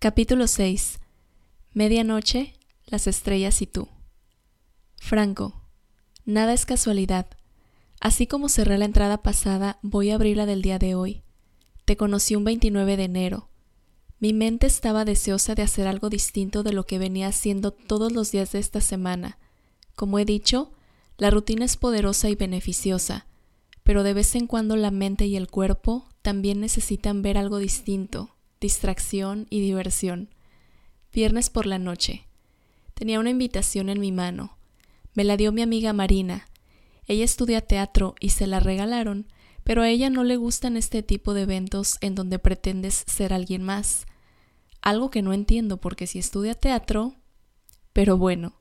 Capítulo 6. Medianoche, las estrellas y tú. Franco. Nada es casualidad. Así como cerré la entrada pasada, voy a abrir la del día de hoy. Te conocí un 29 de enero. Mi mente estaba deseosa de hacer algo distinto de lo que venía haciendo todos los días de esta semana. Como he dicho, la rutina es poderosa y beneficiosa, pero de vez en cuando la mente y el cuerpo también necesitan ver algo distinto, distracción y diversión. Viernes por la noche. Tenía una invitación en mi mano. Me la dio mi amiga Marina. Ella estudia teatro y se la regalaron, pero a ella no le gustan este tipo de eventos en donde pretendes ser alguien más. Algo que no entiendo porque si estudia teatro... Pero bueno,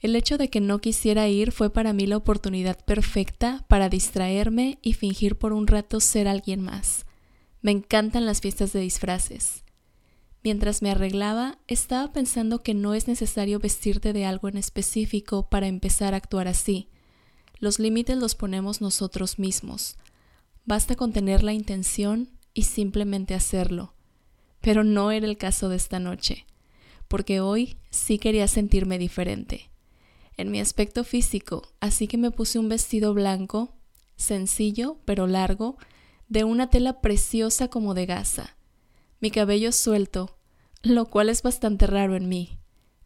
el hecho de que no quisiera ir fue para mí la oportunidad perfecta para distraerme y fingir por un rato ser alguien más. Me encantan las fiestas de disfraces. Mientras me arreglaba, estaba pensando que no es necesario vestirte de algo en específico para empezar a actuar así. Los límites los ponemos nosotros mismos. Basta con tener la intención y simplemente hacerlo. Pero no era el caso de esta noche, porque hoy sí quería sentirme diferente. En mi aspecto físico, así que me puse un vestido blanco, sencillo pero largo, de una tela preciosa como de gasa, mi cabello suelto, lo cual es bastante raro en mí,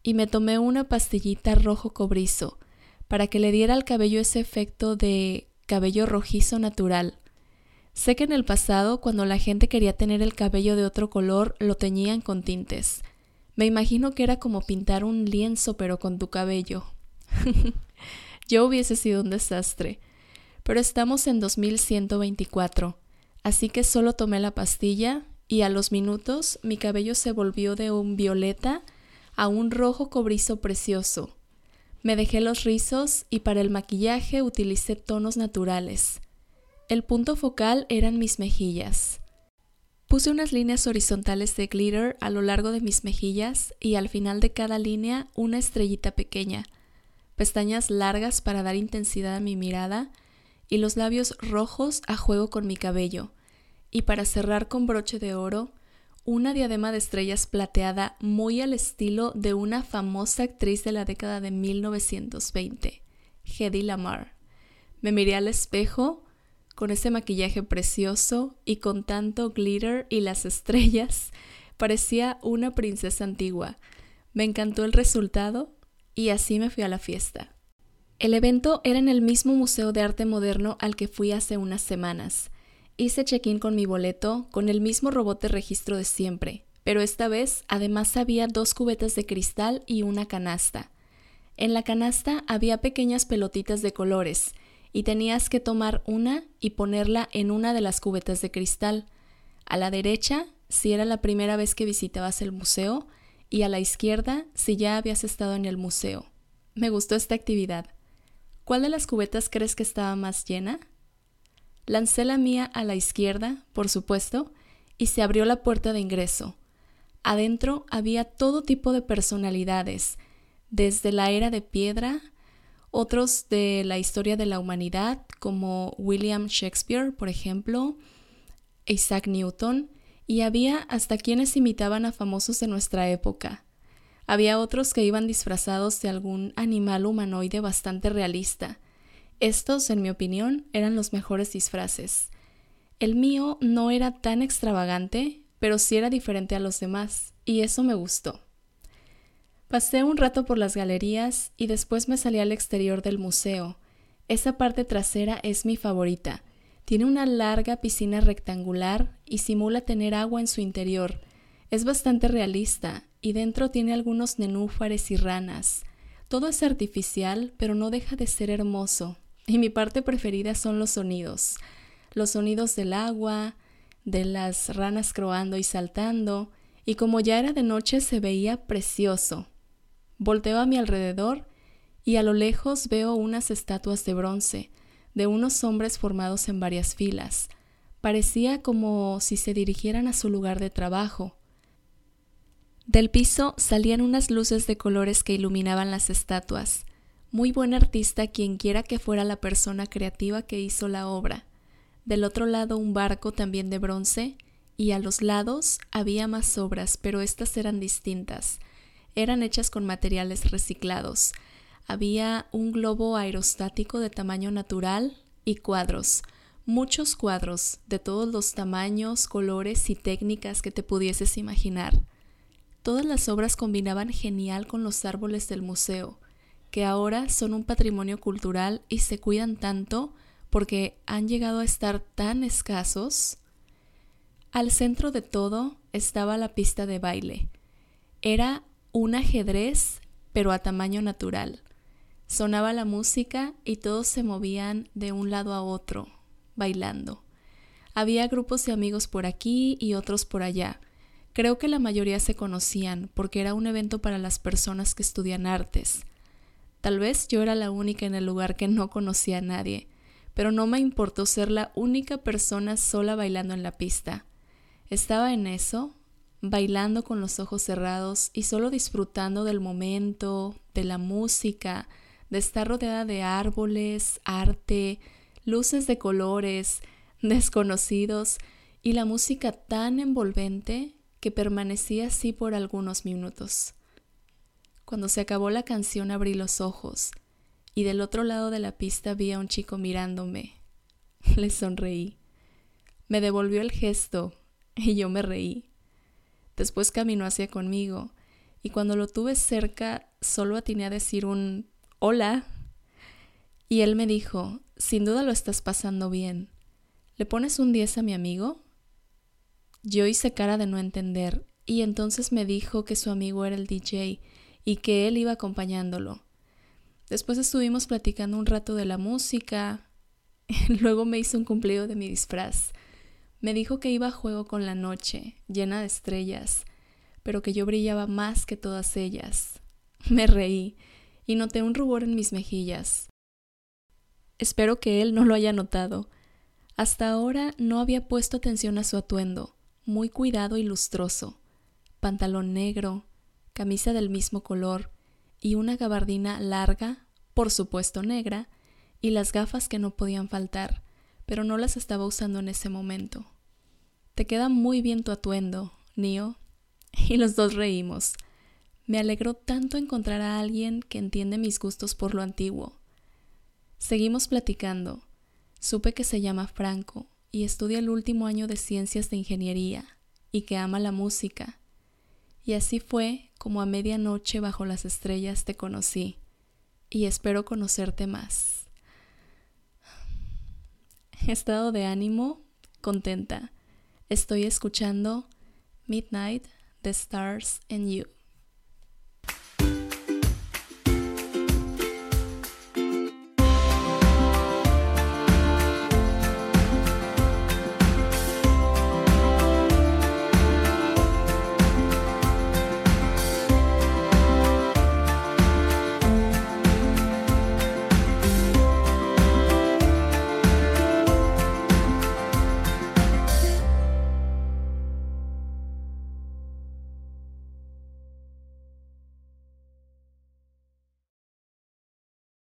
y me tomé una pastillita rojo cobrizo para que le diera al cabello ese efecto de cabello rojizo natural. Sé que en el pasado, cuando la gente quería tener el cabello de otro color, lo teñían con tintes. Me imagino que era como pintar un lienzo pero con tu cabello. Yo hubiese sido un desastre. Pero estamos en 2124 Así que solo tomé la pastilla y a los minutos mi cabello se volvió de un violeta a un rojo cobrizo precioso. Me dejé los rizos y para el maquillaje utilicé tonos naturales. El punto focal eran mis mejillas. Puse unas líneas horizontales de glitter a lo largo de mis mejillas y al final de cada línea una estrellita pequeña, pestañas largas para dar intensidad a mi mirada y los labios rojos a juego con mi cabello, y para cerrar con broche de oro, una diadema de estrellas plateada muy al estilo de una famosa actriz de la década de 1920, Hedy Lamar. Me miré al espejo con ese maquillaje precioso y con tanto glitter y las estrellas, parecía una princesa antigua. Me encantó el resultado y así me fui a la fiesta. El evento era en el mismo Museo de Arte Moderno al que fui hace unas semanas. Hice check-in con mi boleto, con el mismo robot de registro de siempre, pero esta vez además había dos cubetas de cristal y una canasta. En la canasta había pequeñas pelotitas de colores, y tenías que tomar una y ponerla en una de las cubetas de cristal. A la derecha, si era la primera vez que visitabas el museo, y a la izquierda, si ya habías estado en el museo. Me gustó esta actividad. ¿Cuál de las cubetas crees que estaba más llena? Lancé la mía a la izquierda, por supuesto, y se abrió la puerta de ingreso. Adentro había todo tipo de personalidades, desde la era de piedra, otros de la historia de la humanidad, como William Shakespeare, por ejemplo, Isaac Newton, y había hasta quienes imitaban a famosos de nuestra época. Había otros que iban disfrazados de algún animal humanoide bastante realista. Estos, en mi opinión, eran los mejores disfraces. El mío no era tan extravagante, pero sí era diferente a los demás, y eso me gustó. Pasé un rato por las galerías y después me salí al exterior del museo. Esa parte trasera es mi favorita. Tiene una larga piscina rectangular y simula tener agua en su interior. Es bastante realista y dentro tiene algunos nenúfares y ranas. Todo es artificial, pero no deja de ser hermoso. Y mi parte preferida son los sonidos. Los sonidos del agua, de las ranas croando y saltando, y como ya era de noche se veía precioso. Volteo a mi alrededor y a lo lejos veo unas estatuas de bronce, de unos hombres formados en varias filas. Parecía como si se dirigieran a su lugar de trabajo. Del piso salían unas luces de colores que iluminaban las estatuas. Muy buen artista quien quiera que fuera la persona creativa que hizo la obra. Del otro lado un barco también de bronce y a los lados había más obras, pero estas eran distintas. Eran hechas con materiales reciclados. Había un globo aerostático de tamaño natural y cuadros, muchos cuadros de todos los tamaños, colores y técnicas que te pudieses imaginar. Todas las obras combinaban genial con los árboles del museo, que ahora son un patrimonio cultural y se cuidan tanto porque han llegado a estar tan escasos. Al centro de todo estaba la pista de baile. Era un ajedrez, pero a tamaño natural. Sonaba la música y todos se movían de un lado a otro, bailando. Había grupos de amigos por aquí y otros por allá. Creo que la mayoría se conocían porque era un evento para las personas que estudian artes. Tal vez yo era la única en el lugar que no conocía a nadie, pero no me importó ser la única persona sola bailando en la pista. Estaba en eso, bailando con los ojos cerrados y solo disfrutando del momento, de la música, de estar rodeada de árboles, arte, luces de colores, desconocidos y la música tan envolvente que permanecía así por algunos minutos. Cuando se acabó la canción abrí los ojos y del otro lado de la pista vi a un chico mirándome. Le sonreí. Me devolvió el gesto y yo me reí. Después caminó hacia conmigo y cuando lo tuve cerca solo atiné a decir un hola. Y él me dijo, sin duda lo estás pasando bien. ¿Le pones un 10 a mi amigo? Yo hice cara de no entender y entonces me dijo que su amigo era el DJ y que él iba acompañándolo. Después estuvimos platicando un rato de la música. Luego me hizo un cumplido de mi disfraz. Me dijo que iba a juego con la noche, llena de estrellas, pero que yo brillaba más que todas ellas. Me reí y noté un rubor en mis mejillas. Espero que él no lo haya notado. Hasta ahora no había puesto atención a su atuendo, muy cuidado y lustroso. Pantalón negro, camisa del mismo color y una gabardina larga, por supuesto negra, y las gafas que no podían faltar, pero no las estaba usando en ese momento. Te queda muy bien tu atuendo, Nio. Y los dos reímos. Me alegró tanto encontrar a alguien que entiende mis gustos por lo antiguo. Seguimos platicando. Supe que se llama Franco y estudia el último año de ciencias de ingeniería y que ama la música. Y así fue como a medianoche bajo las estrellas te conocí y espero conocerte más. Estado de ánimo, contenta. Estoy escuchando Midnight, The Stars and You.